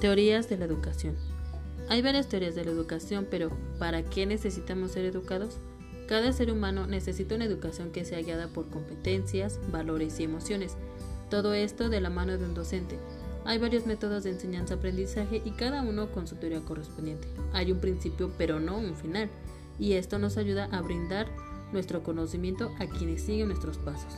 Teorías de la educación. Hay varias teorías de la educación, pero ¿para qué necesitamos ser educados? Cada ser humano necesita una educación que sea guiada por competencias, valores y emociones. Todo esto de la mano de un docente. Hay varios métodos de enseñanza-aprendizaje y cada uno con su teoría correspondiente. Hay un principio pero no un final, y esto nos ayuda a brindar nuestro conocimiento a quienes siguen nuestros pasos.